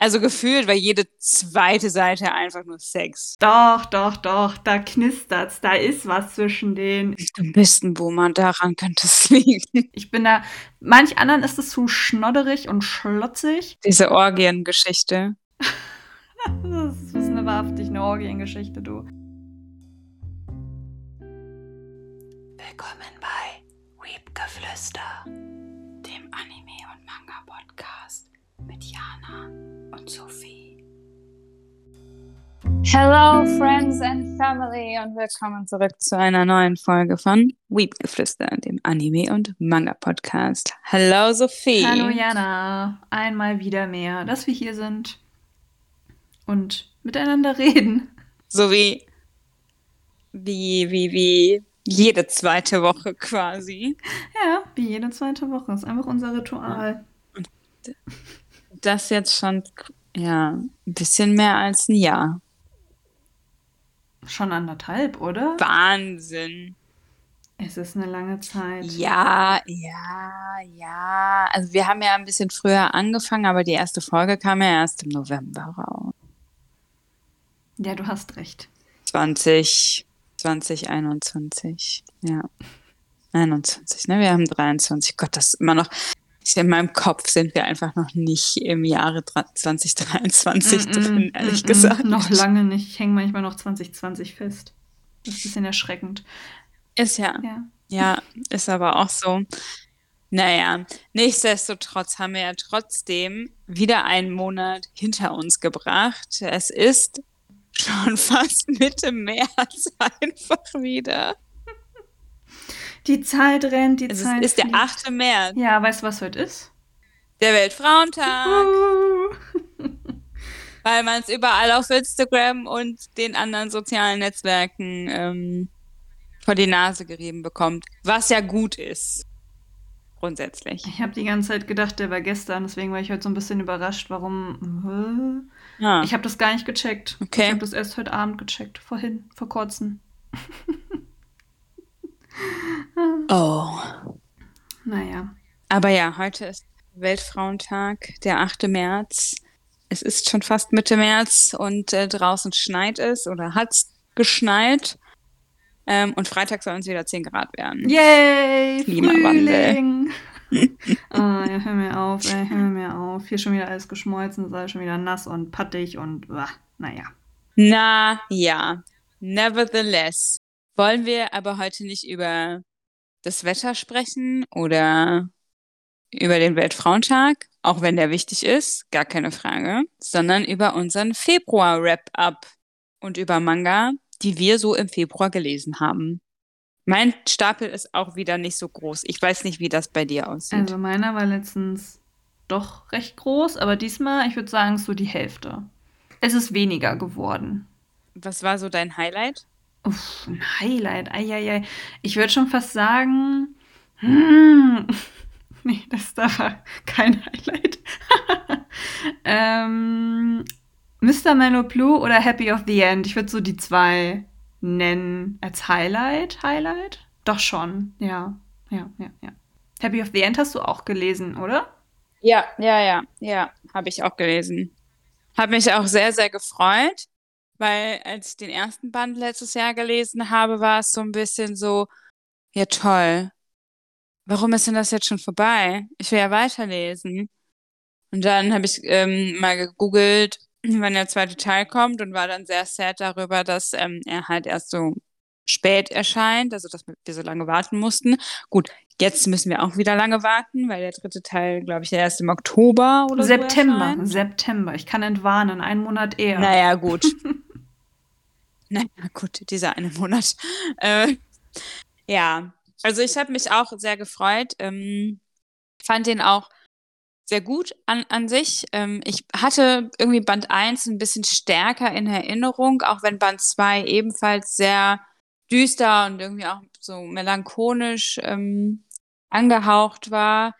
Also gefühlt war jede zweite Seite einfach nur Sex. Doch, doch, doch, da knistert's, da ist was zwischen denen. Du bist ein Boomer, daran könnte es liegen. Ich bin da, manch anderen ist es zu schnodderig und schlotzig. Diese Orgiengeschichte. das ist eine wahrhaftig eine Orgiengeschichte, du. Willkommen bei Weepgeflüster, mit Jana und Sophie. Hello, Friends and Family, und willkommen zurück zu einer neuen Folge von Weepgeflüster, dem Anime- und Manga-Podcast. Hello, Sophie. Hallo Jana, einmal wieder mehr, dass wir hier sind und miteinander reden. So wie, wie, wie, wie jede zweite Woche quasi. Ja, wie jede zweite Woche. Ist einfach unser Ritual. Das jetzt schon, ja, ein bisschen mehr als ein Jahr. Schon anderthalb, oder? Wahnsinn. Es ist eine lange Zeit. Ja, ja, ja. Also wir haben ja ein bisschen früher angefangen, aber die erste Folge kam ja erst im November raus. Ja, du hast recht. 20, 2021. Ja. 21, ne? Wir haben 23. Gott, das ist immer noch. In meinem Kopf sind wir einfach noch nicht im Jahre 2023 Mm, mm, drin, ehrlich mm, mm. gesagt. Noch lange nicht. Ich hänge manchmal noch 2020 fest. Das ist ein bisschen erschreckend. Ist ja. Ja. Ja, ist aber auch so. Naja, nichtsdestotrotz haben wir ja trotzdem wieder einen Monat hinter uns gebracht. Es ist schon fast Mitte März einfach wieder. Die Zeit rennt, die Es Zeit. ist der fliegt. 8. März, Ja, weißt du, was heute ist? der Weltfrauentag, Uh. weil man es überall auf Instagram und den anderen sozialen Netzwerken ähm, vor die Nase gerieben bekommt, was ja gut ist. Grundsätzlich. Ich habe die ganze Zeit gedacht, der war gestern, deswegen war ich heute so ein bisschen überrascht, warum. Ja. Ich habe das gar nicht gecheckt. Okay. Ich habe das erst heute Abend gecheckt, vorhin, vor kurzem. oh. Naja. Aber ja, heute ist Weltfrauentag, der 8. März. Es ist schon fast Mitte März und äh, draußen schneit es oder hat es geschneit. Ähm, und Freitag soll es wieder 10 Grad werden. Yay! Klimawandel. Ah, ja, hör mir auf, ey, hör mir auf. Hier schon wieder alles geschmolzen, ist alles schon wieder nass und pattig und wah, naja. Na ja, nevertheless. Wollen wir aber heute nicht über das Wetter sprechen oder über den Weltfrauentag, auch wenn der wichtig ist, gar keine Frage, sondern über unseren Februar-Wrap-Up und über Manga, die wir so im Februar gelesen haben. Mein Stapel ist auch wieder nicht so groß. Ich weiß nicht, wie das bei dir aussieht. Also meiner war letztens doch recht groß, aber diesmal, ich würde sagen, so die Hälfte. Es ist weniger geworden. Was war so dein Highlight? Uff, ein Highlight. Eieiei. Ich würde schon fast sagen. Hm, nee, das da war kein Highlight. ähm, Mr. Mellow Blue oder Happy of the End? Ich würde so die zwei nennen als Highlight. Highlight? Doch schon. Ja. Ja, ja, ja. Happy of the End hast du auch gelesen, oder? Ja, ja, ja, ja, habe ich auch gelesen. Habe mich auch sehr, sehr gefreut, weil als ich den ersten Band letztes Jahr gelesen habe, war es so ein bisschen so, ja toll, warum ist denn das jetzt schon vorbei? Ich will ja weiterlesen. Und dann habe ich ähm, mal gegoogelt, wann der zweite Teil kommt und war dann sehr sad darüber, dass ähm, er halt erst so spät erscheint, also dass wir so lange warten mussten. Gut, jetzt müssen wir auch wieder lange warten, weil der dritte Teil, glaube ich, erst im Oktober oder so September. erscheint. September. Ich kann entwarnen. Einen Monat eher. Naja, gut. naja, gut, dieser eine Monat. Äh, ja, also ich habe mich auch sehr gefreut. Ähm, fand den auch sehr gut an, an sich. Ähm, ich hatte irgendwie Band 1 ein bisschen stärker in Erinnerung, auch wenn Band 2 ebenfalls sehr düster und irgendwie auch so melancholisch ähm, angehaucht war.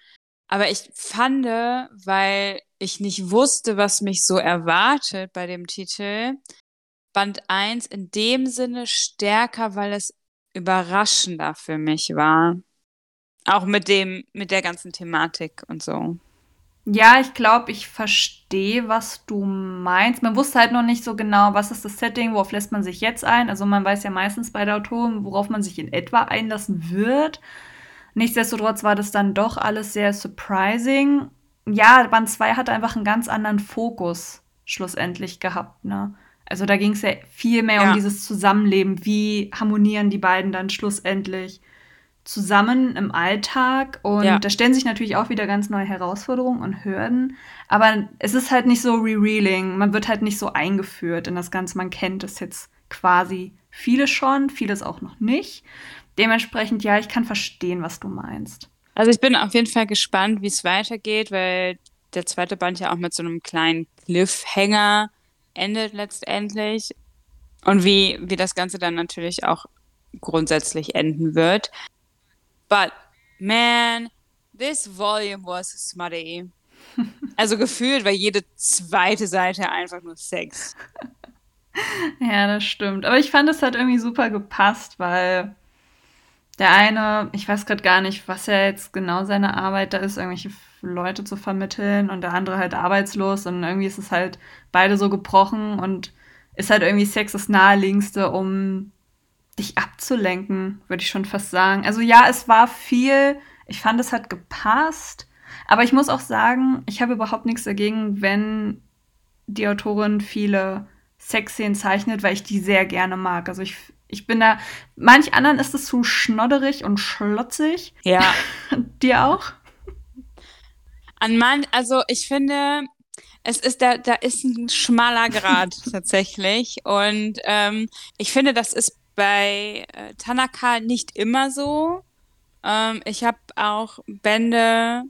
Aber ich fand, weil ich nicht wusste, was mich so erwartet bei dem Titel, Band 1 in dem Sinne stärker, weil es überraschender für mich war. Auch mit dem, mit der ganzen Thematik und so. Ja, ich glaube, ich verstehe, was du meinst. Man wusste halt noch nicht so genau, was ist das Setting, worauf lässt man sich jetzt ein. Also man weiß ja meistens bei der Autorin, worauf man sich in etwa einlassen wird. Nichtsdestotrotz war das dann doch alles sehr surprising. Ja, Band 2 hatte einfach einen ganz anderen Fokus schlussendlich gehabt. Ne? Also da ging es ja viel mehr ja. um dieses Zusammenleben. Wie harmonieren die beiden dann schlussendlich zusammen im Alltag? Und ja. da stellen sich natürlich auch wieder ganz neue Herausforderungen und Hürden. Aber es ist halt nicht so rereeling. Man wird halt nicht so eingeführt in das Ganze. Man kennt es jetzt quasi viele schon, vieles auch noch nicht. Dementsprechend, ja, ich kann verstehen, was du meinst. Also ich bin auf jeden Fall gespannt, wie es weitergeht, weil der zweite Band ja auch mit so einem kleinen Cliffhanger endet letztendlich und wie, wie das Ganze dann natürlich auch grundsätzlich enden wird. But man, this volume was smutty. Also gefühlt war jede zweite Seite einfach nur Sex. Ja, das stimmt. Aber ich fand, es hat irgendwie super gepasst, weil der eine, ich weiß gerade gar nicht, was ja jetzt genau seine Arbeit da ist, irgendwelche Leute zu vermitteln und der andere halt arbeitslos und irgendwie ist es halt beide so gebrochen und ist halt irgendwie Sex das naheliegendste, um dich abzulenken, würde ich schon fast sagen. Also ja, es war viel, ich fand, es hat gepasst, aber ich muss auch sagen, ich habe überhaupt nichts dagegen, wenn die Autorin viele Sexszenen zeichnet, weil ich die sehr gerne mag. Also ich ich bin da, manch anderen ist es zu schnodderig und schlotzig. Ja. Dir auch? An man, also ich finde, es ist da, da ist ein schmaler Grad tatsächlich. Und ähm, ich finde, das ist bei äh, Tanaka nicht immer so. Ähm, ich habe auch Bände,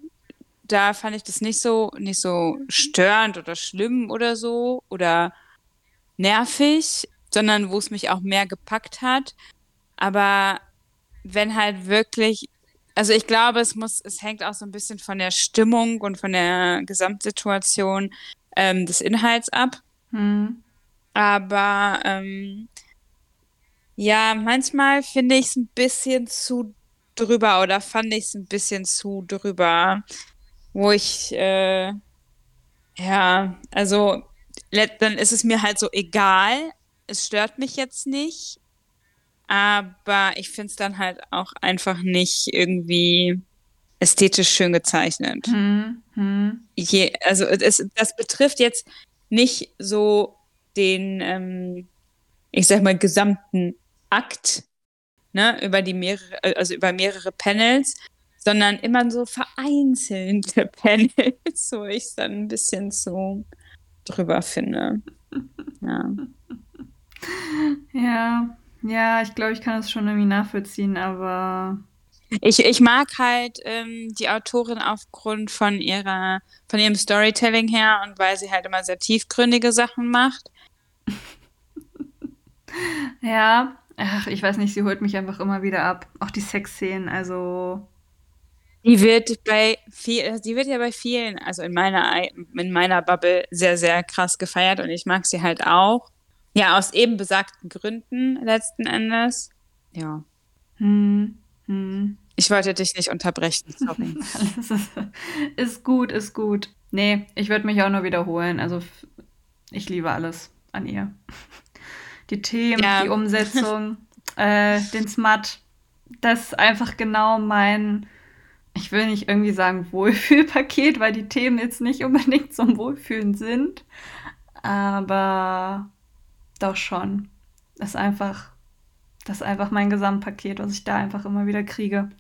da fand ich das nicht so, nicht so störend oder schlimm oder so oder nervig sondern wo es mich auch mehr gepackt hat. Aber wenn halt wirklich, also ich glaube, es muss, es hängt auch so ein bisschen von der Stimmung und von der Gesamtsituation ähm, des Inhalts ab. Hm. Aber ähm, ja, manchmal finde ich es ein bisschen zu drüber oder fand ich es ein bisschen zu drüber, wo ich äh, ja, also dann ist es mir halt so egal, es stört mich jetzt nicht, aber ich finde es dann halt auch einfach nicht irgendwie ästhetisch schön gezeichnet. Hm, hm. Je, also es, das betrifft jetzt nicht so den, ähm, ich sag mal, gesamten Akt, ne, über die mehrere, also über mehrere Panels, sondern immer so vereinzelte Panels, wo ich es dann ein bisschen so drüber finde. Ja. Ja, ja, ich glaube, ich kann das schon irgendwie nachvollziehen, aber Ich ich mag halt, ähm, die Autorin aufgrund von ihrer von ihrem Storytelling her und weil sie halt immer sehr tiefgründige Sachen macht. Ja, ach, ich weiß nicht, sie holt mich einfach immer wieder ab. Auch die Sexszenen, also Die wird bei viel die wird ja bei vielen, also in meiner in meiner Bubble sehr, sehr krass gefeiert und ich mag sie halt auch. Ja, aus eben besagten Gründen letzten Endes. Ja. Hm, hm. Ich wollte dich nicht unterbrechen, sorry. ist, ist gut, ist gut. Nee, ich würde mich auch nur wiederholen. Also ich liebe alles an ihr. Die Themen, ja. die Umsetzung, äh, den Smut. Das ist einfach genau mein, ich will nicht irgendwie sagen Wohlfühlpaket, weil die Themen jetzt nicht unbedingt zum Wohlfühlen sind. Aber doch schon. Das ist einfach, das ist einfach mein Gesamtpaket, was ich da einfach immer wieder kriege.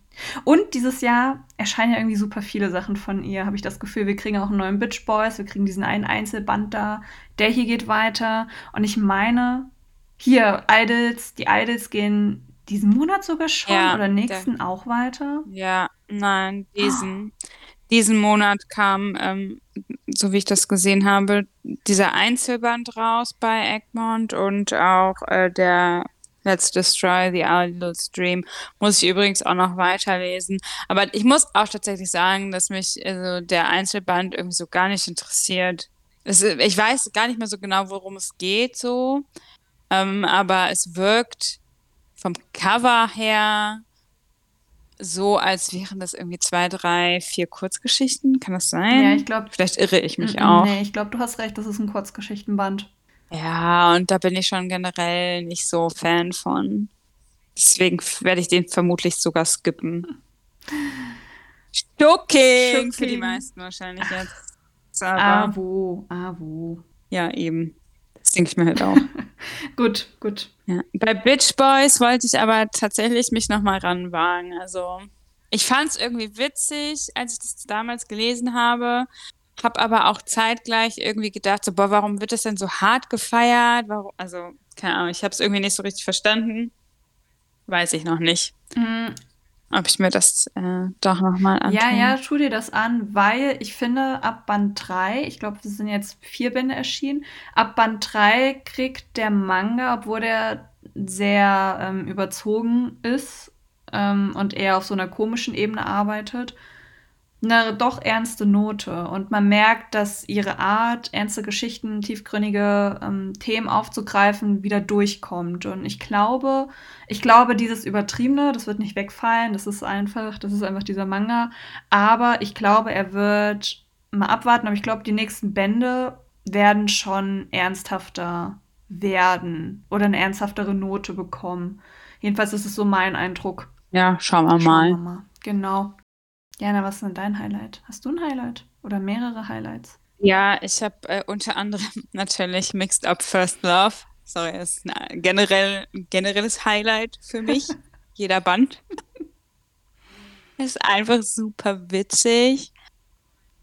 Und dieses Jahr erscheinen ja irgendwie super viele Sachen von ihr, habe ich das Gefühl. Wir kriegen auch einen neuen Bitch Boys, wir kriegen diesen einen Einzelband da. Der hier geht weiter. Und ich meine, hier, Idols, die Idols gehen diesen Monat sogar schon ja, oder nächsten der, auch weiter. Ja, nein, diesen. Oh diesen Monat kam, ähm, so wie ich das gesehen habe, dieser Einzelband raus bei Egmont und auch äh, der Let's Destroy the Idol's Dream muss ich übrigens auch noch weiterlesen. Aber ich muss auch tatsächlich sagen, dass mich also der Einzelband irgendwie so gar nicht interessiert. Es, ich weiß gar nicht mehr so genau, worum es geht, so. Ähm, aber es wirkt vom Cover her so, als wären das irgendwie zwei, drei, vier Kurzgeschichten. Kann das sein? Ja, ich glaube. Vielleicht irre ich mich auch. Nee, ich glaube, du hast recht, das ist ein Kurzgeschichtenband. Ja, und da bin ich schon generell nicht so Fan von. Deswegen werde ich den vermutlich sogar skippen. Shocking für die meisten wahrscheinlich jetzt. Aber, ah, wo? Ah, wo? Ja, eben. Das denke ich mir halt auch. gut, gut. Ja. Bei Bitch Boys wollte ich aber tatsächlich mich nochmal ranwagen. Also, ich fand es irgendwie witzig, als ich das damals gelesen habe. Hab aber auch zeitgleich irgendwie gedacht, so, boah, warum wird das denn so hart gefeiert? Warum, also, keine Ahnung, ich habe es irgendwie nicht so richtig verstanden. Weiß ich noch nicht. Ob ich mir das äh, doch nochmal anschaue. Ja, ja, tu dir das an, weil ich finde, ab Band 3, ich glaube, es sind jetzt vier Bände erschienen, ab Band 3 kriegt der Manga, obwohl der sehr ähm, überzogen ist ähm, und eher auf so einer komischen Ebene arbeitet, eine doch ernste Note. Und man merkt, dass ihre Art, ernste Geschichten, tiefgründige ähm, Themen aufzugreifen, wieder durchkommt. Und ich glaube, ich glaube, dieses Übertriebene, das wird nicht wegfallen. Das ist einfach, das ist einfach dieser Manga. Aber ich glaube, er wird mal abwarten. Aber ich glaube, die nächsten Bände werden schon ernsthafter werden oder eine ernsthaftere Note bekommen. Jedenfalls ist es so mein Eindruck. Ja, schauen wir, schauen mal. wir mal. Genau. Jana, was ist denn dein Highlight? Hast du ein Highlight oder mehrere Highlights? Ja, ich habe äh, unter anderem natürlich Mixed Up First Love. Sorry, ist ein generell, generelles Highlight für mich. Jeder Band. ist einfach super witzig.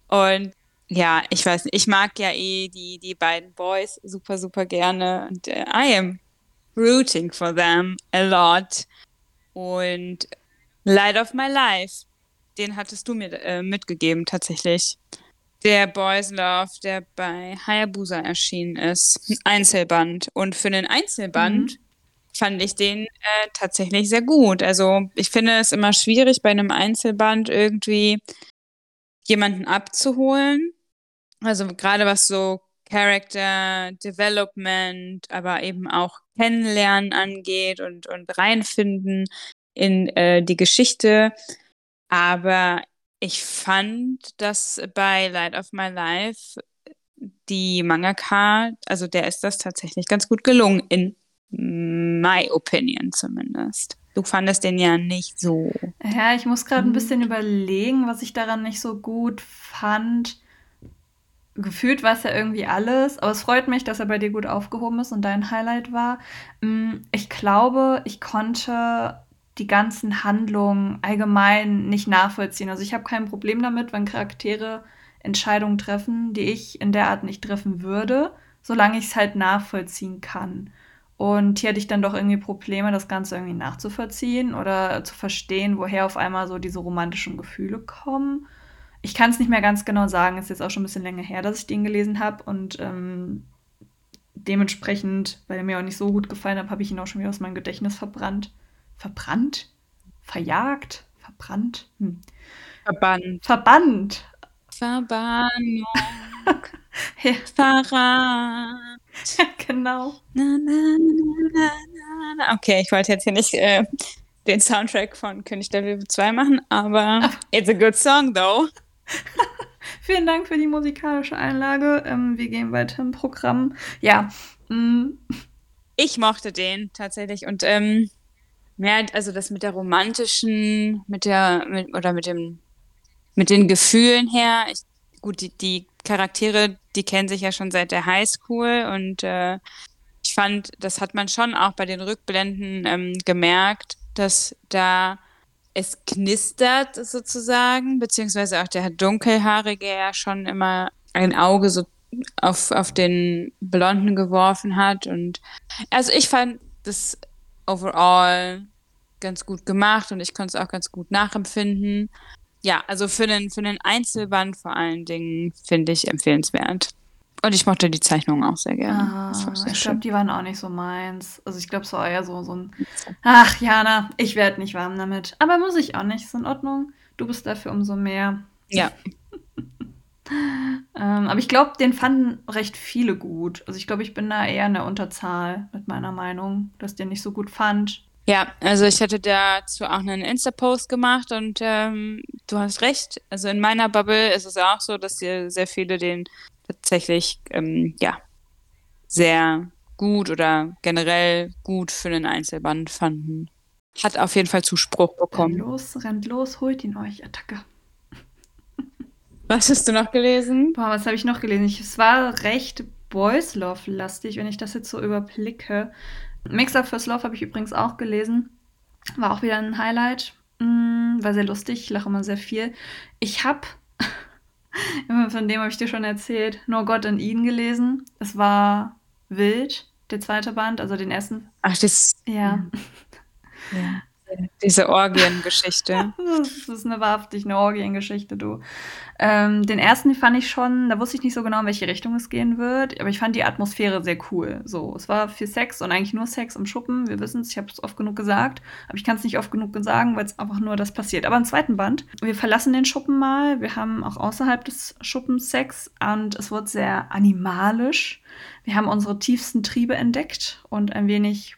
Und ja, ich weiß nicht, ich mag ja eh die, die beiden Boys super, super gerne. Und äh, I am rooting for them a lot. Und Light of My Life den hattest du mir äh, mitgegeben, tatsächlich. Der Boys Love, der bei Hayabusa erschienen ist. Ein Einzelband. Und für einen Einzelband mhm. fand ich den äh, tatsächlich sehr gut. Also, ich finde es immer schwierig, bei einem Einzelband irgendwie jemanden abzuholen. Also, gerade was so Character Development, aber eben auch Kennenlernen angeht und, und reinfinden in äh, die Geschichte. Aber ich fand, dass bei Light of My Life die Mangaka, also der ist das tatsächlich ganz gut gelungen, in my opinion zumindest. Du fandest den ja nicht so. Ja, ich muss gerade ein bisschen überlegen, was ich daran nicht so gut fand. Gefühlt war es ja irgendwie alles, aber es freut mich, dass er bei dir gut aufgehoben ist und dein Highlight war. Mm, ich glaube, ich konnte die ganzen Handlungen allgemein nicht nachvollziehen. Also ich habe kein Problem damit, wenn Charaktere Entscheidungen treffen, die ich in der Art nicht treffen würde, solange ich es halt nachvollziehen kann. Und hier hatte ich dann doch irgendwie Probleme, das Ganze irgendwie nachzuvollziehen oder zu verstehen, woher auf einmal so diese romantischen Gefühle kommen. Ich kann es nicht mehr ganz genau sagen, ist jetzt auch schon ein bisschen länger her, dass ich den gelesen habe und ähm, dementsprechend, weil er mir auch nicht so gut gefallen hat, habe ich ihn auch schon wieder aus meinem Gedächtnis verbrannt verbrannt, verjagt, verbrannt, hm. verbannt. Verbannt. Verbannung. ja. Verrat. Ja, genau. Na, na, na, okay, ich wollte jetzt hier nicht äh, den Soundtrack von König der Löwe 2 machen, aber it's a good song though. Vielen Dank für die musikalische Einlage. Ähm, wir gehen weiter im Programm. Ja. Mm. Ich mochte den tatsächlich und ähm, ja, also das mit der romantischen, mit der, mit, oder mit dem, mit den Gefühlen her. Ich, gut, die, die Charaktere, die kennen sich ja schon seit der Highschool und äh, ich fand, das hat man schon auch bei den Rückblenden ähm, gemerkt, dass da es knistert sozusagen, beziehungsweise auch der Dunkelhaarige ja schon immer ein Auge so auf, auf den Blonden geworfen hat. Und also ich fand das overall ganz gut gemacht und ich konnte es auch ganz gut nachempfinden. Ja, also für den, für den Einzelband vor allen Dingen finde ich empfehlenswert. Und ich mochte die Zeichnungen auch sehr gerne. Ah, sehr ich glaube, die waren auch nicht so meins. Also ich glaube, es war eher so, so ein Ach, Jana, ich werde nicht warm damit. Aber muss ich auch nicht, ist in Ordnung. Du bist dafür umso mehr. Ja. ähm, aber ich glaube, den fanden recht viele gut. Also ich glaube, ich bin da eher in der Unterzahl mit meiner Meinung, dass der nicht so gut fand. Ja, also ich hatte dazu auch einen Insta-Post gemacht und ähm, du hast recht. Also in meiner Bubble ist es auch so, dass dir sehr viele den tatsächlich ähm, ja sehr gut oder generell gut für einen Einzelband fanden. Hat auf jeden Fall Zuspruch bekommen. Rennt los, rennt los, holt ihn euch, Attacke. Was hast du noch gelesen? Boah, was habe ich noch gelesen? Ich, es war recht Boys Love-lastig, wenn ich das jetzt so überblicke. Mix Up First Love habe ich übrigens auch gelesen. War auch wieder ein Highlight. Mm, war sehr lustig, ich lache immer sehr viel. Ich habe, von dem habe ich dir schon erzählt, Nur Gott und ihn gelesen. Es war wild, der zweite Band, also den ersten. Ach, das. Ja. ja. Diese Orgiengeschichte. das ist eine wahrhaftig eine Orgiengeschichte, du. Ähm, den ersten fand ich schon, da wusste ich nicht so genau, in welche Richtung es gehen wird, aber ich fand die Atmosphäre sehr cool. So, es war viel Sex und eigentlich nur Sex im Schuppen. Wir wissen es, ich habe es oft genug gesagt, aber ich kann es nicht oft genug sagen, weil es einfach nur das passiert. Aber im zweiten Band, wir verlassen den Schuppen mal, wir haben auch außerhalb des Schuppens Sex und es wird sehr animalisch. Wir haben unsere tiefsten Triebe entdeckt und ein wenig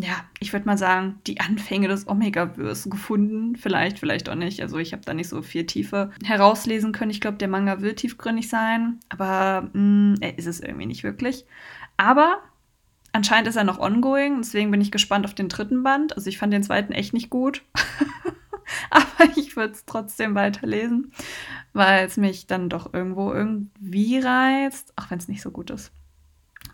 ja, ich würde mal sagen, die Anfänge des Omega-Verse gefunden. Vielleicht, vielleicht auch nicht. Also ich habe da nicht so viel Tiefe herauslesen können. Ich glaube, der Manga will tiefgründig sein, aber mh, mm, er ist es irgendwie nicht wirklich. Aber anscheinend ist er noch ongoing, deswegen bin ich gespannt auf den dritten Band. Also ich fand den zweiten echt nicht gut. aber ich würde es trotzdem weiterlesen, weil es mich dann doch irgendwo irgendwie reizt, auch wenn es nicht so gut ist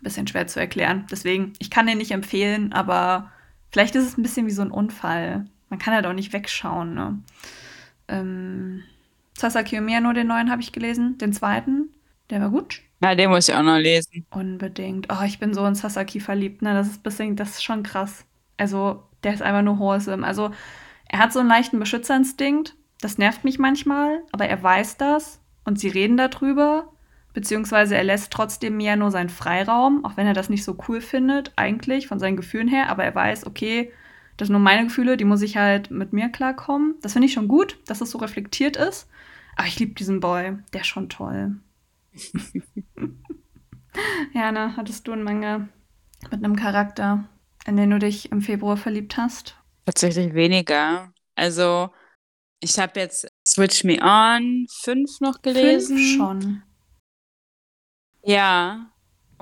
bisschen schwer zu erklären. Deswegen, ich kann den nicht empfehlen, aber vielleicht ist es ein bisschen wie so ein Unfall. Man kann halt auch nicht wegschauen. Ne? Ähm, Sasaki Umiyano, den neuen habe ich gelesen. Den zweiten, der war gut. Ja, den muss ich auch noch lesen. Unbedingt. Oh, ich bin so in Sasaki verliebt. Ne? Das ist bisschen, das ist schon krass. Also, der ist einfach nur wholesome. Also, er hat so einen leichten Beschützerinstinkt. Das nervt mich manchmal, aber er weiß das und sie reden darüber beziehungsweise er lässt trotzdem Mia nur seinen Freiraum, auch wenn er das nicht so cool findet, eigentlich von seinen Gefühlen her, aber er weiß, okay, das sind nur meine Gefühle, die muss ich halt mit mir klarkommen. Das finde ich schon gut, dass es so reflektiert ist. Aber ich liebe diesen Boy, der ist schon toll. Jana, hattest du einen Manga mit einem Charakter, in den du dich im Februar verliebt hast? Tatsächlich weniger. Also, ich habe jetzt Switch Me On 5 noch gelesen. Fünf schon. Ja.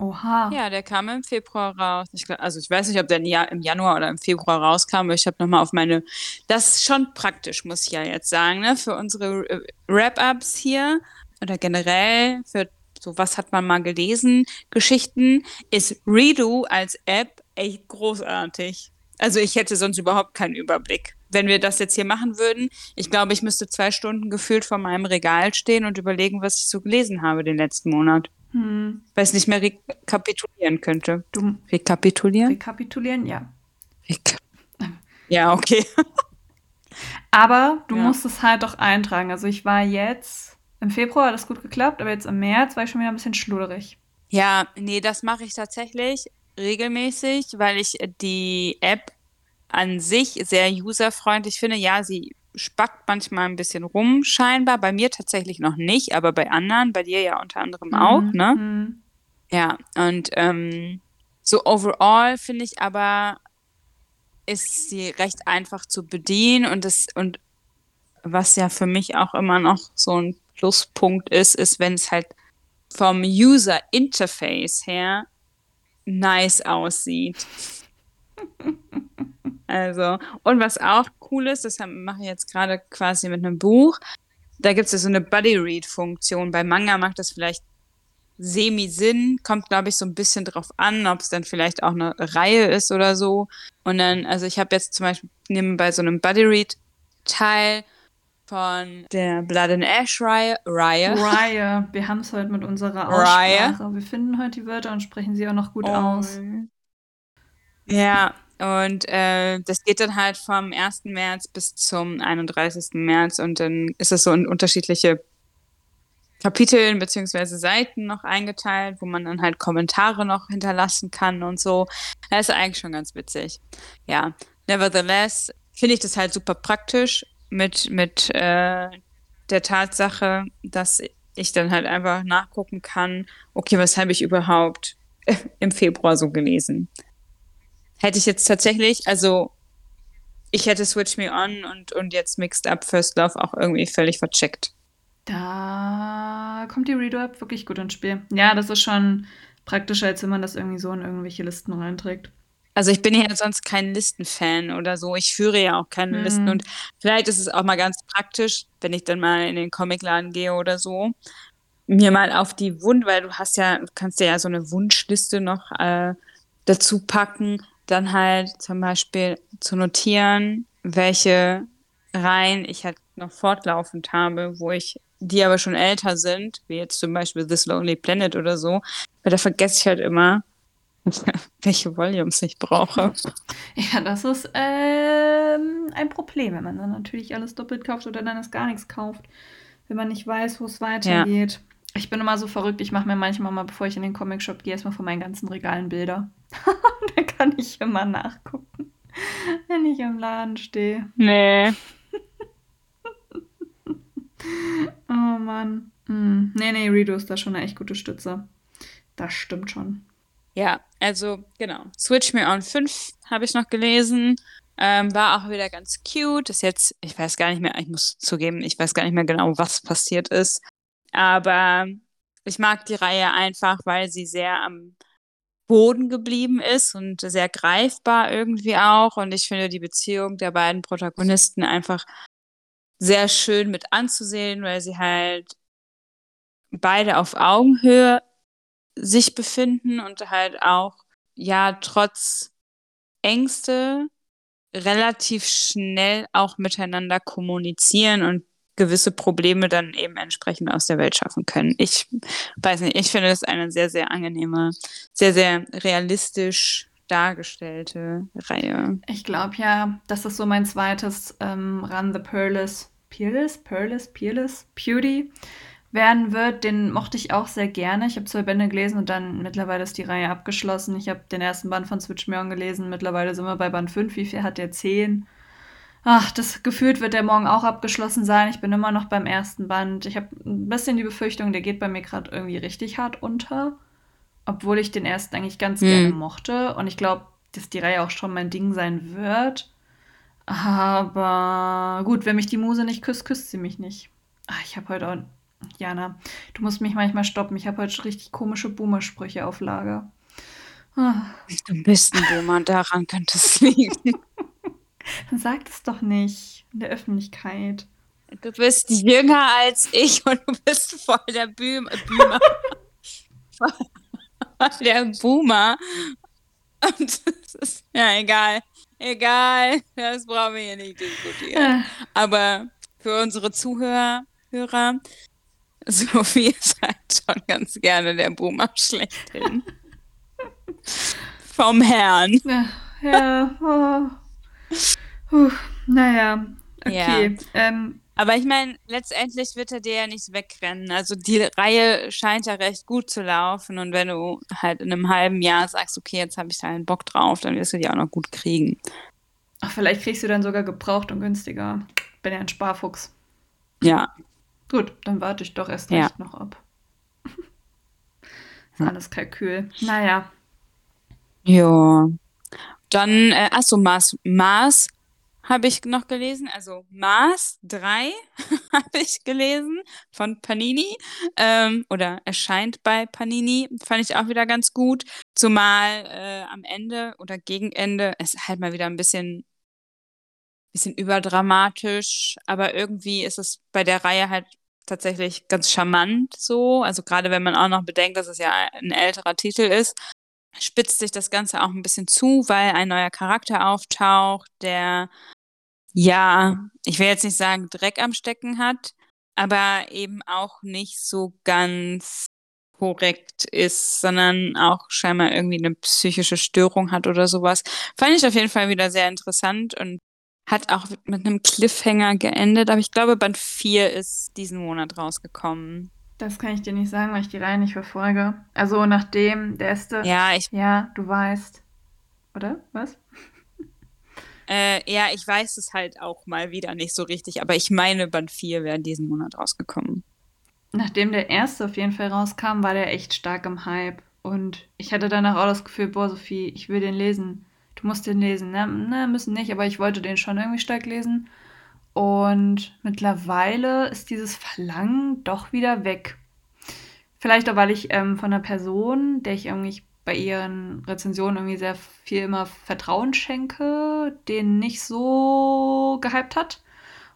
Oha. Ja, der kam im Februar raus. Ich glaub, also ich weiß nicht, ob der im Januar oder im Februar rauskam, aber ich habe nochmal auf meine. Das ist schon praktisch, muss ich ja jetzt sagen, ne? Für unsere Wrap-ups hier oder generell für so was hat man mal gelesen, Geschichten, ist Redo als App echt großartig. Also ich hätte sonst überhaupt keinen Überblick. Wenn wir das jetzt hier machen würden, ich glaube, ich müsste zwei Stunden gefühlt vor meinem Regal stehen und überlegen, was ich so gelesen habe den letzten Monat. Hm. Weil es nicht mehr rekapitulieren könnte. Du, rekapitulieren? Rekapitulieren, ja. Reka ja, okay. aber du ja. musst es halt doch eintragen. Also ich war jetzt, im Februar hat das gut geklappt, aber jetzt im März war ich schon wieder ein bisschen schluderig. Ja, nee, das mache ich tatsächlich regelmäßig, weil ich die App an sich sehr userfreundlich finde. Ja, sie spackt manchmal ein bisschen rum, scheinbar. Bei mir tatsächlich noch nicht, aber bei anderen, bei dir ja unter anderem mhm. auch, ne? Mhm. Ja, und ähm, so overall finde ich aber, ist sie recht einfach zu bedienen und das, und was ja für mich auch immer noch so ein Pluspunkt ist, ist, wenn es halt vom User Interface her nice aussieht. Also, und was auch cool ist, das mache ich jetzt gerade quasi mit einem Buch, da gibt es so eine Buddy-Read-Funktion. Bei Manga macht das vielleicht semi-Sinn, kommt, glaube ich, so ein bisschen drauf an, ob es dann vielleicht auch eine Reihe ist oder so. Und dann, also ich habe jetzt zum Beispiel bei so einem Buddy-Read-Teil von der Blood and Ash-Reihe. Reihe. Reihe. Wir haben es heute mit unserer Aussprache. Reihe. Wir finden heute die Wörter und sprechen sie auch noch gut oh. aus. Ja, und äh, das geht dann halt vom 1. März bis zum 31. März und dann ist es so in unterschiedliche Kapiteln beziehungsweise Seiten noch eingeteilt, wo man dann halt Kommentare noch hinterlassen kann und so. Das ist eigentlich schon ganz witzig. Ja, nevertheless finde ich das halt super praktisch mit, mit äh, der Tatsache, dass ich dann halt einfach nachgucken kann, okay, was habe ich überhaupt im Februar so gelesen. Hätte ich jetzt tatsächlich, also ich hätte Switch Me On und, und jetzt Mixed Up First Love auch irgendwie völlig vercheckt. Da kommt die Redo-App wirklich gut ins Spiel. Ja, das ist schon praktischer, als wenn man das irgendwie so in irgendwelche Listen reinträgt. Also ich bin ja sonst kein Listenfan oder so. Ich führe ja auch keine mhm. Listen und vielleicht ist es auch mal ganz praktisch, wenn ich dann mal in den Comicladen gehe oder so, mir mal auf die Wund, weil du hast ja, du kannst ja so eine Wunschliste noch äh, dazu packen, dann halt zum Beispiel zu notieren, welche Reihen ich halt noch fortlaufend habe, wo ich die aber schon älter sind, wie jetzt zum Beispiel This Lonely Planet oder so, weil da vergesse ich halt immer, welche Volumes ich brauche. Ja, das ist ähm, ein Problem, wenn man dann natürlich alles doppelt kauft oder dann es gar nichts kauft, wenn man nicht weiß, wo es weitergeht. Ja. Ich bin immer so verrückt, ich mache mir manchmal mal, bevor ich in den Comic-Shop gehe, erstmal von meinen ganzen Regalen Bilder. dann kann ich immer nachgucken, wenn ich im Laden stehe. Nee. oh Mann. Hm. Nee, nee, Redo ist da schon eine echt gute Stütze. Das stimmt schon. Ja, also genau. Switch Me On 5 habe ich noch gelesen. Ähm, war auch wieder ganz cute. Ist jetzt, ich weiß gar nicht mehr, ich muss zugeben, ich weiß gar nicht mehr genau, was passiert ist. Aber ich mag die Reihe einfach, weil sie sehr am Boden geblieben ist und sehr greifbar irgendwie auch. Und ich finde die Beziehung der beiden Protagonisten einfach sehr schön mit anzusehen, weil sie halt beide auf Augenhöhe sich befinden und halt auch, ja, trotz Ängste relativ schnell auch miteinander kommunizieren und gewisse Probleme dann eben entsprechend aus der Welt schaffen können. Ich weiß nicht, ich finde das eine sehr, sehr angenehme, sehr, sehr realistisch dargestellte Reihe. Ich glaube ja, das ist so mein zweites ähm, Run the Peerless, Peerless, Peerless, Peerless, Beauty werden wird. Den mochte ich auch sehr gerne. Ich habe zwei Bände gelesen und dann mittlerweile ist die Reihe abgeschlossen. Ich habe den ersten Band von Switch Me On gelesen. Mittlerweile sind wir bei Band 5. Wie viel hat der? 10? Ach, das gefühlt wird der morgen auch abgeschlossen sein. Ich bin immer noch beim ersten Band. Ich habe ein bisschen die Befürchtung, der geht bei mir gerade irgendwie richtig hart unter. Obwohl ich den ersten eigentlich ganz hm. gerne mochte. Und ich glaube, dass die Reihe auch schon mein Ding sein wird. Aber gut, wenn mich die Muse nicht küsst, küsst sie mich nicht. Ach, ich habe heute auch Jana, du musst mich manchmal stoppen. Ich habe heute richtig komische Boomer-Sprüche auf Lager. Ah. Du bist ein Boomer, daran könnte es liegen. Dann sag es doch nicht in der Öffentlichkeit. Du bist jünger als ich und du bist voll der Boomer. Boomer. der Boomer. Und das ist, ja, egal. Egal. Das brauchen wir hier nicht diskutieren. Ah. Aber für unsere Zuhörer, Hörer, Sophie ist halt schon ganz gerne der Boomer schlechthin. Vom Herrn. Ja, ja. Oh. Puh, naja, okay. Ja. Ähm, aber ich meine, letztendlich wird er dir ja nicht wegrennen. Also die Reihe scheint ja recht gut zu laufen. Und wenn du halt in einem halben Jahr sagst, okay, jetzt habe ich da einen Bock drauf, dann wirst du die auch noch gut kriegen. Ach, vielleicht kriegst du dann sogar gebraucht und günstiger. Bin ja ein Sparfuchs. Ja, Gut, dann warte ich doch erst ja. recht noch ab. ist alles Kalkül. Naja. Ja. Dann, äh, achso, Mars. Mars habe ich noch gelesen. Also Mars 3 habe ich gelesen von Panini. Ähm, oder erscheint bei Panini. Fand ich auch wieder ganz gut. Zumal äh, am Ende oder gegen Ende es halt mal wieder ein bisschen bisschen überdramatisch, aber irgendwie ist es bei der Reihe halt tatsächlich ganz charmant so. Also gerade wenn man auch noch bedenkt, dass es ja ein älterer Titel ist, spitzt sich das Ganze auch ein bisschen zu, weil ein neuer Charakter auftaucht, der ja, ich will jetzt nicht sagen, Dreck am Stecken hat, aber eben auch nicht so ganz korrekt ist, sondern auch scheinbar irgendwie eine psychische Störung hat oder sowas. Fand ich auf jeden Fall wieder sehr interessant und hat auch mit einem Cliffhanger geendet, aber ich glaube, Band 4 ist diesen Monat rausgekommen. Das kann ich dir nicht sagen, weil ich die Reihe nicht verfolge. Also nachdem der erste. Ja, ich. Ja, du weißt. Oder? Was? Äh, ja, ich weiß es halt auch mal wieder nicht so richtig, aber ich meine, Band 4 wäre diesen Monat rausgekommen. Nachdem der erste auf jeden Fall rauskam, war der echt stark im Hype. Und ich hatte danach auch das Gefühl, boah, Sophie, ich will den lesen. Du musst den lesen, ne? Ne, müssen nicht, aber ich wollte den schon irgendwie stark lesen. Und mittlerweile ist dieses Verlangen doch wieder weg. Vielleicht auch, weil ich ähm, von einer Person, der ich irgendwie bei ihren Rezensionen irgendwie sehr viel immer Vertrauen schenke, den nicht so gehypt hat.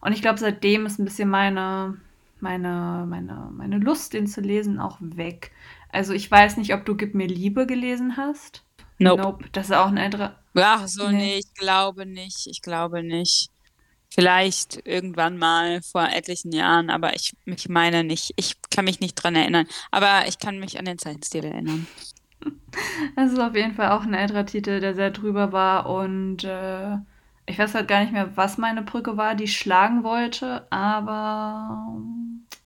Und ich glaube, seitdem ist ein bisschen meine, meine, meine, meine Lust, den zu lesen, auch weg. Also ich weiß nicht, ob du Gib mir Liebe gelesen hast. Nope. Nope. Das ist auch ein älterer. Ach so, Nee. nee, ich glaube nicht. Ich glaube nicht. Vielleicht irgendwann mal vor etlichen Jahren, aber ich, ich meine nicht. Ich kann mich nicht dran erinnern. Aber ich kann mich an den Zeichenstil erinnern. Das ist auf jeden Fall auch ein älterer Titel, der sehr drüber war. Und äh, ich weiß halt gar nicht mehr, was meine Brücke war, die ich schlagen wollte. Aber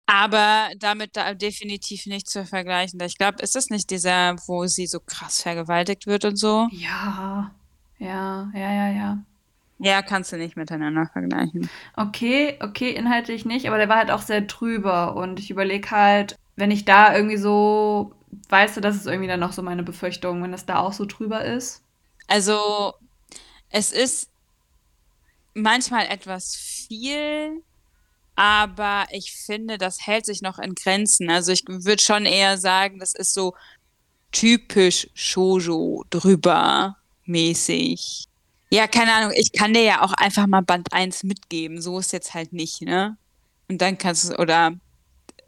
Aber damit da definitiv nicht zu vergleichen. Ich glaube, ist das nicht dieser, wo sie so krass vergewaltigt wird und so? ja, ja, ja, ja, ja. Ja, kannst du nicht miteinander vergleichen. Okay, okay, inhaltlich nicht, aber der war halt auch sehr drüber. Und ich überlege halt, wenn ich da irgendwie so, weißt du, das ist irgendwie dann noch so meine Befürchtung, wenn das da auch so drüber ist. Also, es ist manchmal etwas viel, aber ich finde, das hält sich noch in Grenzen. Also, ich würde schon eher sagen, das ist so typisch Shoujo drüber mäßig. Ja, keine Ahnung, ich kann dir ja auch einfach mal Band 1 mitgeben. So ist jetzt halt nicht, ne? Und dann kannst du, oder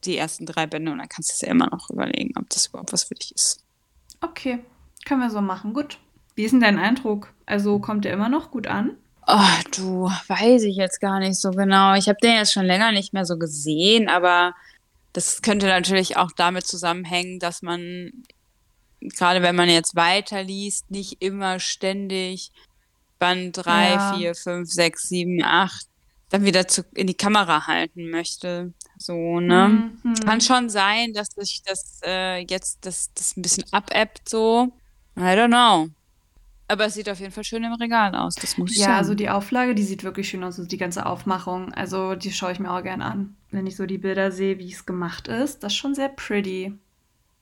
die ersten drei Bände, und dann kannst du es ja immer noch überlegen, ob das überhaupt was für dich ist. Okay, können wir so machen. Gut. Wie ist denn dein Eindruck? Also kommt der immer noch gut an? Oh, du, weiß ich jetzt gar nicht so genau. Ich habe den jetzt schon länger nicht mehr so gesehen, aber das könnte natürlich auch damit zusammenhängen, dass man, gerade wenn man jetzt weiterliest, nicht immer ständig Band 3, Ja. 4, 5, 6, 7, 8 dann wieder zu, in die Kamera halten möchte. So, ne? Mhm. Kann schon sein, dass sich das äh, jetzt das, das ein bisschen abebbt, so. I don't know. Aber es sieht auf jeden Fall schön im Regal aus, das muss ich Ja, sagen. also die Auflage, die sieht wirklich schön aus, also die ganze Aufmachung. Also die schaue ich mir auch gern an. Wenn ich so die Bilder sehe, wie es gemacht ist, das ist schon sehr pretty.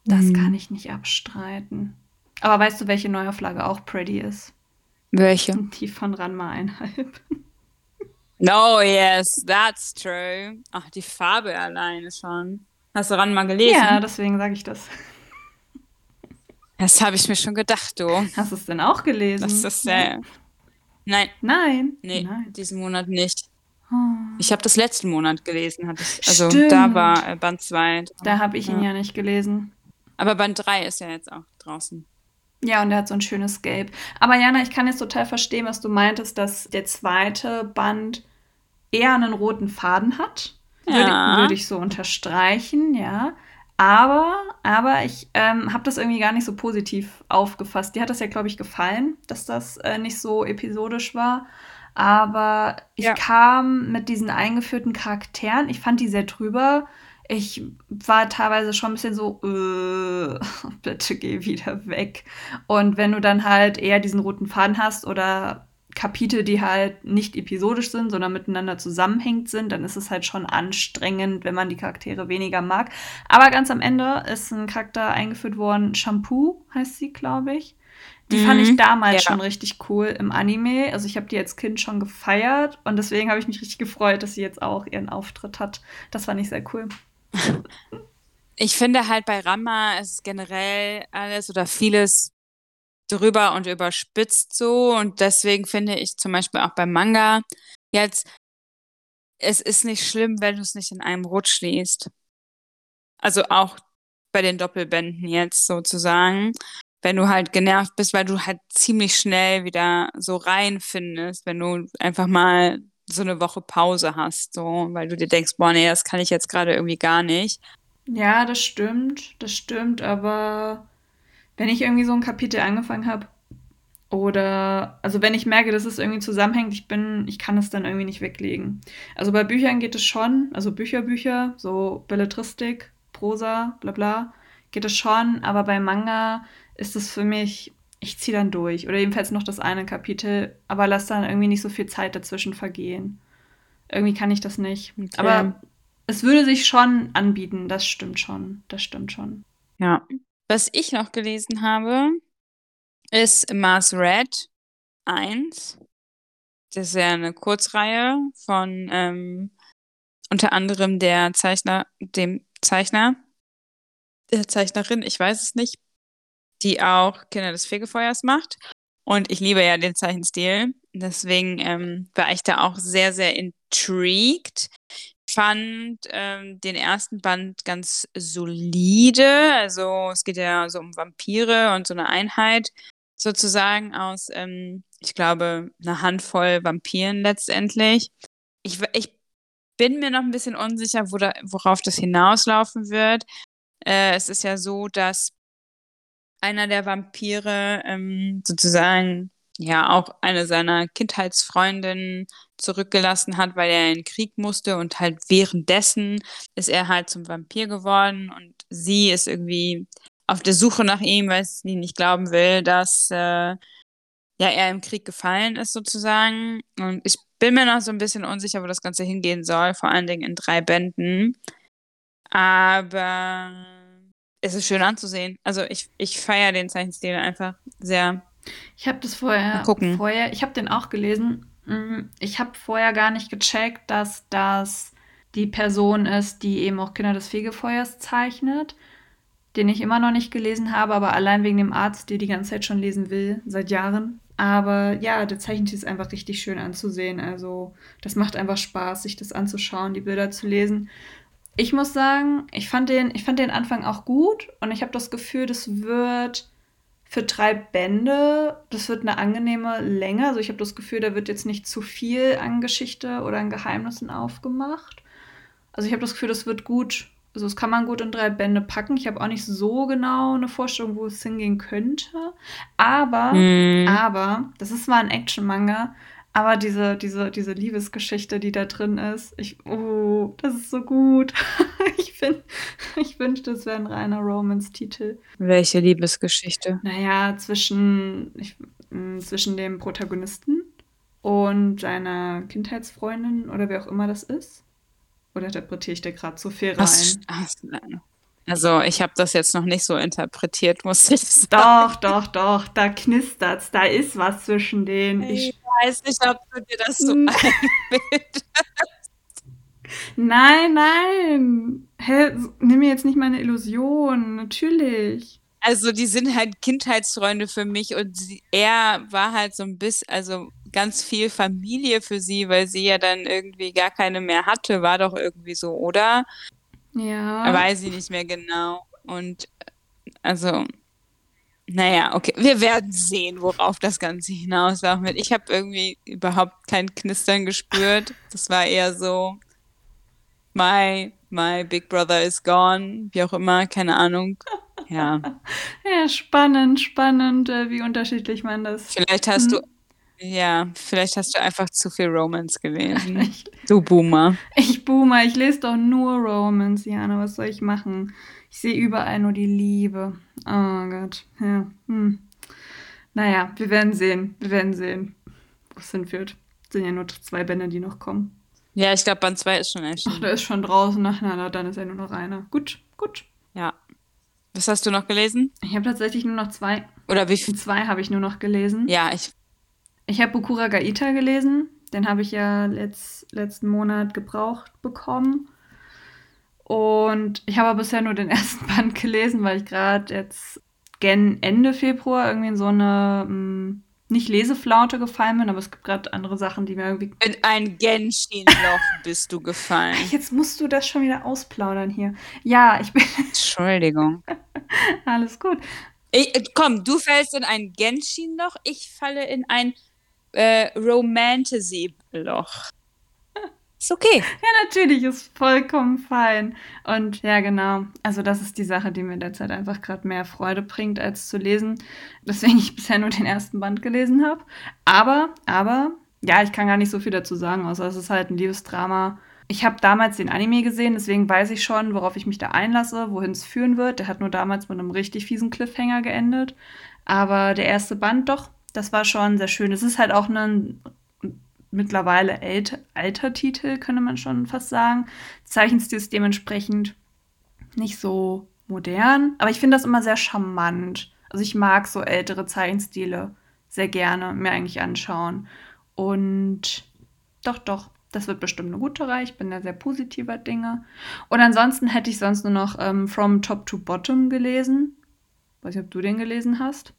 Das Mhm. kann ich nicht abstreiten. Aber weißt du, welche Neuauflage auch pretty ist? Welche? Die von Ranma einhalb. No, yes, that's true. Ach, die Farbe alleine schon. Hast du ran mal gelesen? Ja, deswegen sage ich das. Das habe ich mir schon gedacht, du. Hast du es denn auch gelesen? Das ist äh, Nein, Nein. nee, Nein. diesen Monat nicht. Oh. Ich habe das letzten Monat gelesen, hatte ich. Also Stimmt. da war äh, Band 2. Da habe ich ihn Ja. ja nicht gelesen. Aber Band 3 ist ja jetzt auch draußen. Ja, und er hat so ein schönes Gelb. Aber Jana, ich kann jetzt total verstehen, was du meintest, dass der zweite Band eher einen roten Faden hat. Würde, Ja. würde ich so unterstreichen, ja. Aber, aber ich ähm, habe das irgendwie gar nicht so positiv aufgefasst. Dir hat das ja, glaube ich, gefallen, dass das äh, nicht so episodisch war. Aber ich Ja. kam mit diesen eingeführten Charakteren, ich fand die sehr drüber. Ich war teilweise schon ein bisschen so, äh, bitte geh wieder weg. Und wenn du dann halt eher diesen roten Faden hast oder Kapitel, die halt nicht episodisch sind, sondern miteinander zusammenhängt sind, dann ist es halt schon anstrengend, wenn man die Charaktere weniger mag. Aber ganz am Ende ist ein Charakter eingeführt worden, Shampoo heißt sie, glaube ich. Die fand ich Mhm. damals Ja. schon richtig cool im Anime. Also ich habe die als Kind schon gefeiert und deswegen habe ich mich richtig gefreut, dass sie jetzt auch ihren Auftritt hat. Das fand ich sehr cool. Ich finde halt bei Rama ist generell alles oder vieles drüber und überspitzt so. Und deswegen finde ich zum Beispiel auch beim Manga jetzt, es ist nicht schlimm, wenn du es nicht in einem Rutsch liest. Also auch bei den Doppelbänden jetzt sozusagen. Wenn du halt genervt bist, weil du halt ziemlich schnell wieder so reinfindest, wenn du einfach mal so eine Woche Pause hast, so, weil du dir denkst, boah, nee, das kann ich jetzt gerade irgendwie gar nicht. Ja, das stimmt, das stimmt, aber wenn ich irgendwie so ein Kapitel angefangen habe oder also wenn ich merke, dass es irgendwie zusammenhängt, ich bin, ich kann es dann irgendwie nicht weglegen. Also bei Büchern geht es schon, also Bücher, Bücher, so Belletristik, Prosa, bla bla, geht es schon, aber bei Manga ist es für mich, ich ziehe dann durch oder jedenfalls noch das eine Kapitel, aber lass dann irgendwie nicht so viel Zeit dazwischen vergehen. Irgendwie kann ich das nicht. Okay. Aber es würde sich schon anbieten, das stimmt schon. Das stimmt schon. Ja. Was ich noch gelesen habe, ist Mars Red. 1. Das ist ja eine Kurzreihe von ähm, unter anderem der Zeichner, dem Zeichner, der Zeichnerin, ich weiß es nicht, die auch Kinder des Fegefeuers macht. Und ich liebe ja den Zeichenstil. Deswegen ähm, war ich da auch sehr, sehr intrigued. Fand ähm, den ersten Band ganz solide. Also es geht ja so um Vampire und so eine Einheit sozusagen aus, ähm, ich glaube, einer Handvoll Vampiren letztendlich. Ich, ich bin mir noch ein bisschen unsicher, wo da, worauf das hinauslaufen wird. Äh, es ist ja so, dass einer der Vampire ähm, sozusagen ja auch eine seiner Kindheitsfreundinnen zurückgelassen hat, weil er in den Krieg musste und halt währenddessen ist er halt zum Vampir geworden und sie ist irgendwie auf der Suche nach ihm, weil sie nicht glauben will, dass äh, ja er im Krieg gefallen ist sozusagen. Und ich bin mir noch so ein bisschen unsicher, wo das Ganze hingehen soll, vor allen Dingen in drei Bänden. Aber es ist schön anzusehen. Also ich, ich feiere den Zeichenstil einfach sehr. Ich habe das vorher, gucken. vorher, ich habe den auch gelesen. Mm, ich habe vorher gar nicht gecheckt, dass das die Person ist, die eben auch Kinder des Fegefeuers zeichnet, den ich immer noch nicht gelesen habe, aber allein wegen dem Arzt, der die ganze Zeit schon lesen will, seit Jahren. Aber ja, der Zeichenstil ist einfach richtig schön anzusehen. Also das macht einfach Spaß, sich das anzuschauen, die Bilder zu lesen. Ich muss sagen, ich fand den, ich fand den Anfang auch gut und ich habe das Gefühl, das wird für drei Bände, das wird eine angenehme Länge. Also ich habe das Gefühl, da wird jetzt nicht zu viel an Geschichte oder an Geheimnissen aufgemacht. Also ich habe das Gefühl, das wird gut, also das kann man gut in drei Bände packen. Ich habe auch nicht so genau eine Vorstellung, wo es hingehen könnte. Aber, mm. aber, das ist mal ein Action-Manga, aber diese, diese, diese Liebesgeschichte, die da drin ist, ich, oh, das ist so gut. ich finde, ich wünschte, es wäre ein reiner Romance-Titel. Welche Liebesgeschichte? Naja, zwischen, ich, mm, zwischen dem Protagonisten und seiner Kindheitsfreundin oder wer auch immer das ist. Oder interpretiere ich da gerade zu viel rein? Ach, also ich habe das jetzt noch nicht so interpretiert, muss ich sagen. Doch, doch, doch, da knistert's, da ist was zwischen denen. Ich weiß nicht, ob du dir das so einbildest. Nein, nein. Hä, nimm mir jetzt nicht meine Illusion, natürlich. Also die sind halt Kindheitsfreunde für mich und sie, er war halt so ein bisschen, also ganz viel Familie für sie, weil sie ja dann irgendwie gar keine mehr hatte, war doch irgendwie so, oder? Ja. Weiß ich nicht mehr genau. Und also, naja, okay. Wir werden sehen, worauf das Ganze hinauslaufen wird. Ich habe irgendwie überhaupt kein Knistern gespürt. Das war eher so, my, my Big Brother is gone, wie auch immer, keine Ahnung. Ja. ja, spannend, spannend, äh, wie unterschiedlich man das. Vielleicht hast hm. du ja, vielleicht hast du einfach zu viel Romance gelesen. du Boomer. Ich Boomer, ich lese doch nur Romance, Jana. Was soll ich machen? Ich sehe überall nur die Liebe. Oh Gott. Ja. Hm. Naja, wir werden sehen. Wir werden sehen, wo es hinführt. Es sind ja nur zwei Bände, die noch kommen. Ja, ich glaube, Band 2 ist schon erschienen. Ach, der ist schon draußen. Na, na, dann ist ja nur noch einer. Gut, gut. Ja. Was hast du noch gelesen? Ich habe tatsächlich nur noch zwei. Oder wie viel? Zwei habe ich nur noch gelesen. Ja, ich ich habe Bukura Gaita gelesen. Den habe ich ja letzt, letzten Monat gebraucht bekommen. Und ich habe bisher nur den ersten Band gelesen, weil ich gerade jetzt gen Ende Februar irgendwie in so eine mh, hm, nicht Leseflaute gefallen bin, aber es gibt gerade andere Sachen, die mir irgendwie. In ein Genshin-Loch bist du gefallen. Jetzt musst du das schon wieder ausplaudern hier. Ja, ich bin. Entschuldigung. Alles gut. Ich, komm, du fällst in ein Genshin-Loch, ich falle in ein äh, Romantasy-Loch. Ist okay. Ja, natürlich, ist vollkommen fein. Und ja, genau. Also, das ist die Sache, die mir derzeit einfach gerade mehr Freude bringt, als zu lesen. Deswegen ich bisher nur den ersten Band gelesen habe. Aber, aber, ja, ich kann gar nicht so viel dazu sagen, außer es ist halt ein Liebesdrama. Ich habe damals den Anime gesehen, deswegen weiß ich schon, worauf ich mich da einlasse, wohin es führen wird. Der hat nur damals mit einem richtig fiesen Cliffhanger geendet. Aber der erste Band doch, das war schon sehr schön. Es ist halt auch ein mittlerweile ält alter Titel, könnte man schon fast sagen. Zeichenstil ist dementsprechend nicht so modern, aber ich finde das immer sehr charmant. Also ich mag so ältere Zeichenstile sehr gerne mir eigentlich anschauen. Und doch, doch, das wird bestimmt eine gute Reihe. Ich bin da sehr positiver Dinge. Und ansonsten hätte ich sonst nur noch ähm, From Top to Bottom gelesen. Weiß nicht, ob du den gelesen hast.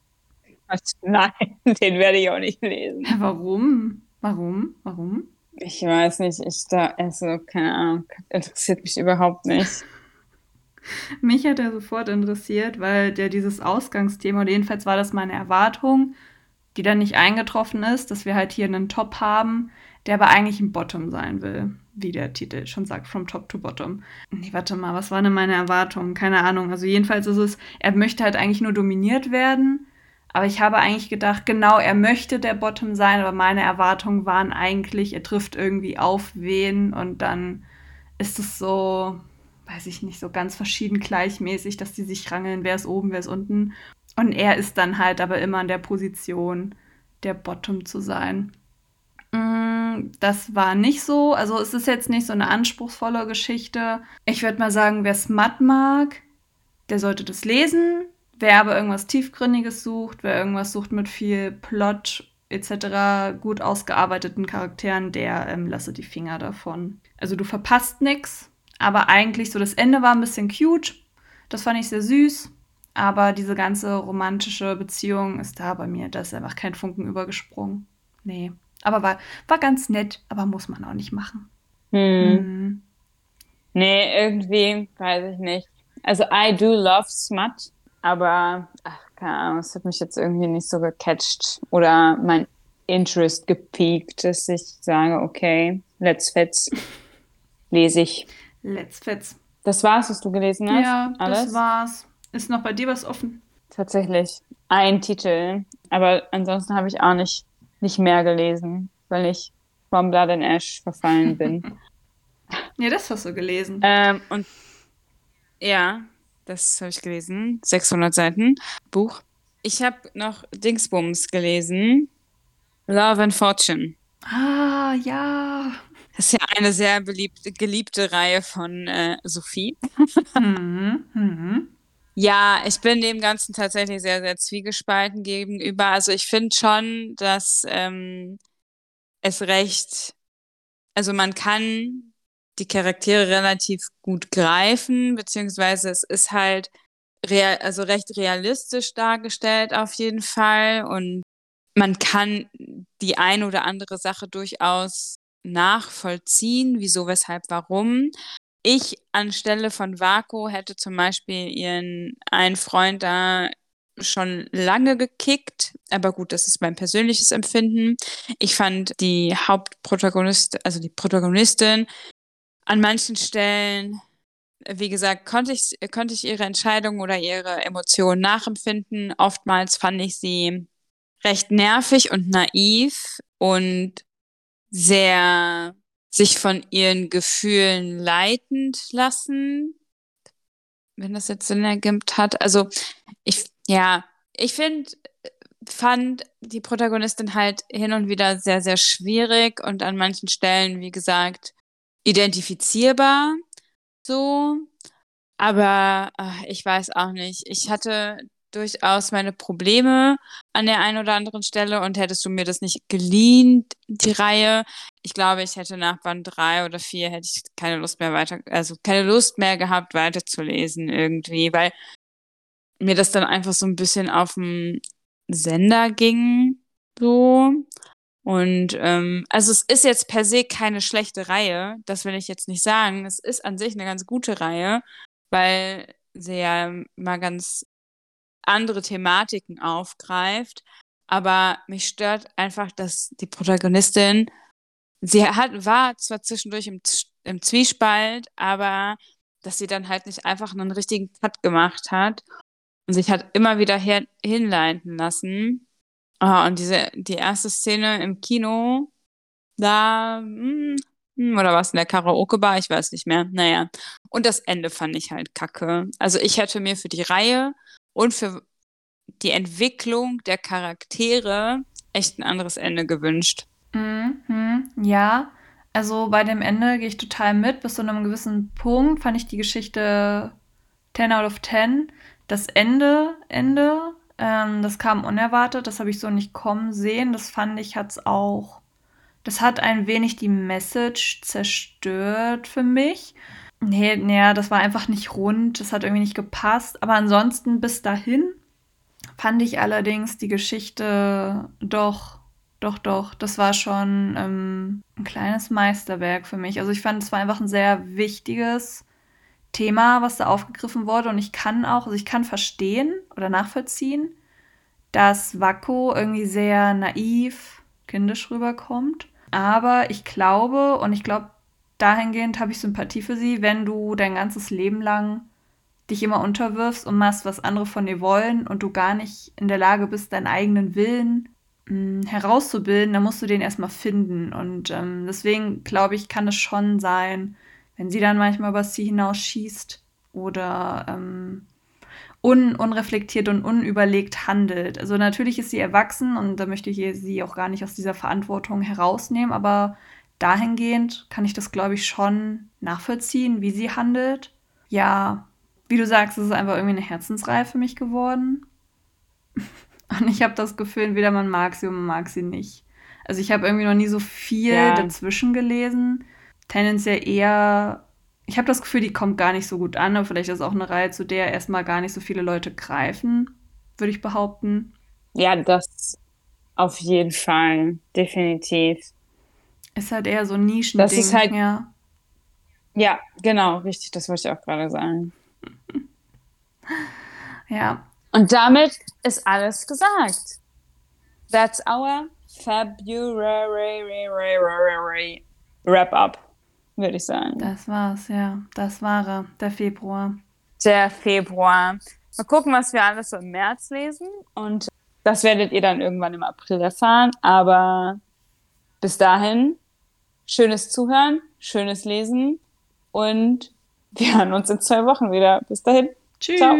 Nein, den werde ich auch nicht lesen. Warum? Warum? Warum? Ich weiß nicht, ich da, also, keine Ahnung, interessiert mich überhaupt nicht. mich hat er sofort interessiert, weil der dieses Ausgangsthema, oder jedenfalls war das meine Erwartung, die dann nicht eingetroffen ist, dass wir halt hier einen Top haben, der aber eigentlich ein Bottom sein will, wie der Titel schon sagt, from top to bottom. Nee, warte mal, was war denn meine Erwartung? Keine Ahnung. Also jedenfalls ist es, er möchte halt eigentlich nur dominiert werden, aber ich habe eigentlich gedacht, genau, er möchte der Bottom sein, aber meine Erwartungen waren eigentlich, er trifft irgendwie auf wen und dann ist es so, weiß ich nicht, so ganz verschieden gleichmäßig, dass die sich rangeln, wer ist oben, wer ist unten. Und er ist dann halt aber immer in der Position, der Bottom zu sein. Mm, das war nicht so. Also es ist jetzt nicht so eine anspruchsvolle Geschichte. Ich würde mal sagen, wer Smut mag, der sollte das lesen. Wer aber irgendwas Tiefgründiges sucht, wer irgendwas sucht mit viel Plot etc., gut ausgearbeiteten Charakteren, der ähm, lasse die Finger davon. Also du verpasst nichts, aber eigentlich so das Ende war ein bisschen cute. Das fand ich sehr süß. Aber diese ganze romantische Beziehung ist da bei mir, da ist einfach kein Funken übergesprungen. Nee. Aber war, war ganz nett, aber muss man auch nicht machen. Hm. Hm. Nee, irgendwie, weiß ich nicht. Also, I do love Smut, aber, ach, keine Ahnung, es hat mich jetzt irgendwie nicht so gecatcht oder mein Interest gepiekt, dass ich sage, okay, let's fetz, lese ich. Let's fetz. Das war's, was du gelesen hast? Ja, Alles? das war's. Ist noch bei dir was offen? Tatsächlich. Ein Titel. Aber ansonsten habe ich auch nicht nicht mehr gelesen, weil ich vom Blood and Ash verfallen bin. ja, das hast du gelesen. Ähm, und ja, das habe ich gelesen. 600 Seiten Buch. Ich habe noch Dingsbums gelesen. Love and Fortune. Ah, ja. Das ist ja eine sehr beliebte, geliebte Reihe von äh, Sophie. mhm, mhm. Ja, ich bin dem Ganzen tatsächlich sehr, sehr zwiegespalten gegenüber. Also ich finde schon, dass ähm, es recht, also man kann die Charaktere relativ gut greifen, beziehungsweise es ist halt real, also recht realistisch dargestellt auf jeden Fall und man kann die ein oder andere Sache durchaus nachvollziehen, wieso, weshalb, warum ich anstelle von Vako hätte zum Beispiel ihren einen Freund da schon lange gekickt, aber gut, das ist mein persönliches Empfinden. Ich fand die Hauptprotagonist, also die Protagonistin an manchen Stellen, wie gesagt, konnte ich, konnte ich ihre Entscheidung oder ihre Emotionen nachempfinden. Oftmals fand ich sie recht nervig und naiv und sehr sich von ihren Gefühlen leitend lassen, wenn das jetzt Sinn ergibt hat. Also ich, ja, ich finde, fand die Protagonistin halt hin und wieder sehr, sehr schwierig und an manchen Stellen, wie gesagt, identifizierbar so. Aber ach, ich weiß auch nicht. Ich hatte durchaus meine Probleme an der einen oder anderen Stelle und hättest du mir das nicht geliehen, die Reihe, ich glaube, ich hätte nach Band drei oder vier hätte ich keine Lust mehr weiter, also keine Lust mehr gehabt, weiterzulesen irgendwie, weil mir das dann einfach so ein bisschen auf dem Sender ging, so. Und ähm, also es ist jetzt per se keine schlechte Reihe, das will ich jetzt nicht sagen. Es ist an sich eine ganz gute Reihe, weil sie ja mal ganz andere Thematiken aufgreift. Aber mich stört einfach, dass die Protagonistin, sie hat, war zwar zwischendurch im, im Zwiespalt, aber dass sie dann halt nicht einfach einen richtigen Cut gemacht hat und sich hat immer wieder her, hinleiten lassen. Oh, und diese, die erste Szene im Kino, da, mh, hm, oder was in der Karaoke-Bar, ich weiß nicht mehr. Naja. Und das Ende fand ich halt kacke. Also ich hätte mir für die Reihe und für die Entwicklung der Charaktere echt ein anderes Ende gewünscht. Mhm, ja, also bei dem Ende gehe ich total mit. Bis zu einem gewissen Punkt fand ich die Geschichte 10 out of 10. Das Ende, Ende Ähm, das kam unerwartet, das habe ich so nicht kommen sehen. Das fand ich, hat's auch. Das hat ein wenig die Message zerstört für mich. Nee, nee, das war einfach nicht rund, das hat irgendwie nicht gepasst. Aber ansonsten bis dahin fand ich allerdings die Geschichte doch, doch, doch. Das war schon ähm, ein kleines Meisterwerk für mich. Also ich fand, es war einfach ein sehr wichtiges Thema, was da aufgegriffen wurde. Und ich kann auch, also ich kann verstehen oder nachvollziehen, dass Wacko irgendwie sehr naiv, kindisch rüberkommt. Aber ich glaube, und ich glaube, dahingehend habe ich Sympathie für sie, wenn du dein ganzes Leben lang dich immer unterwirfst und machst, was andere von dir wollen und du gar nicht in der Lage bist, deinen eigenen Willen mh, hm, herauszubilden, dann musst du den erstmal finden. Und ähm, deswegen glaube ich, kann es schon sein, wenn sie dann manchmal über sie hinausschießt oder ähm, un unreflektiert und unüberlegt handelt. Also natürlich ist sie erwachsen und da möchte ich sie auch gar nicht aus dieser Verantwortung herausnehmen, aber dahingehend kann ich das, glaube ich, schon nachvollziehen, wie sie handelt. Ja, wie du sagst, es ist einfach irgendwie eine Herzensreihe für mich geworden. Und ich habe das Gefühl, entweder man mag sie oder man mag sie nicht. Also ich habe irgendwie noch nie so viel ja. dazwischen gelesen. Tendenziell eher, ich habe das Gefühl, die kommt gar nicht so gut an, aber vielleicht ist es auch eine Reihe, zu der erstmal gar nicht so viele Leute greifen, würde ich behaupten. Ja, das auf jeden Fall, definitiv. Ist halt eher so ein Nischending. Das ist halt, ja. Ja, genau, richtig, das wollte ich auch gerade sagen. ja. Und damit ist alles gesagt. That's our February Wrap-up, würde ich sagen. Das war's, ja. Das war der Februar. Der Februar. Mal gucken, was wir alles so im März lesen. Und das werdet ihr dann irgendwann im April erfahren. Aber bis dahin, schönes Zuhören, schönes Lesen und wir hören uns in zwei Wochen wieder. Bis dahin. Tschüss. Ciao.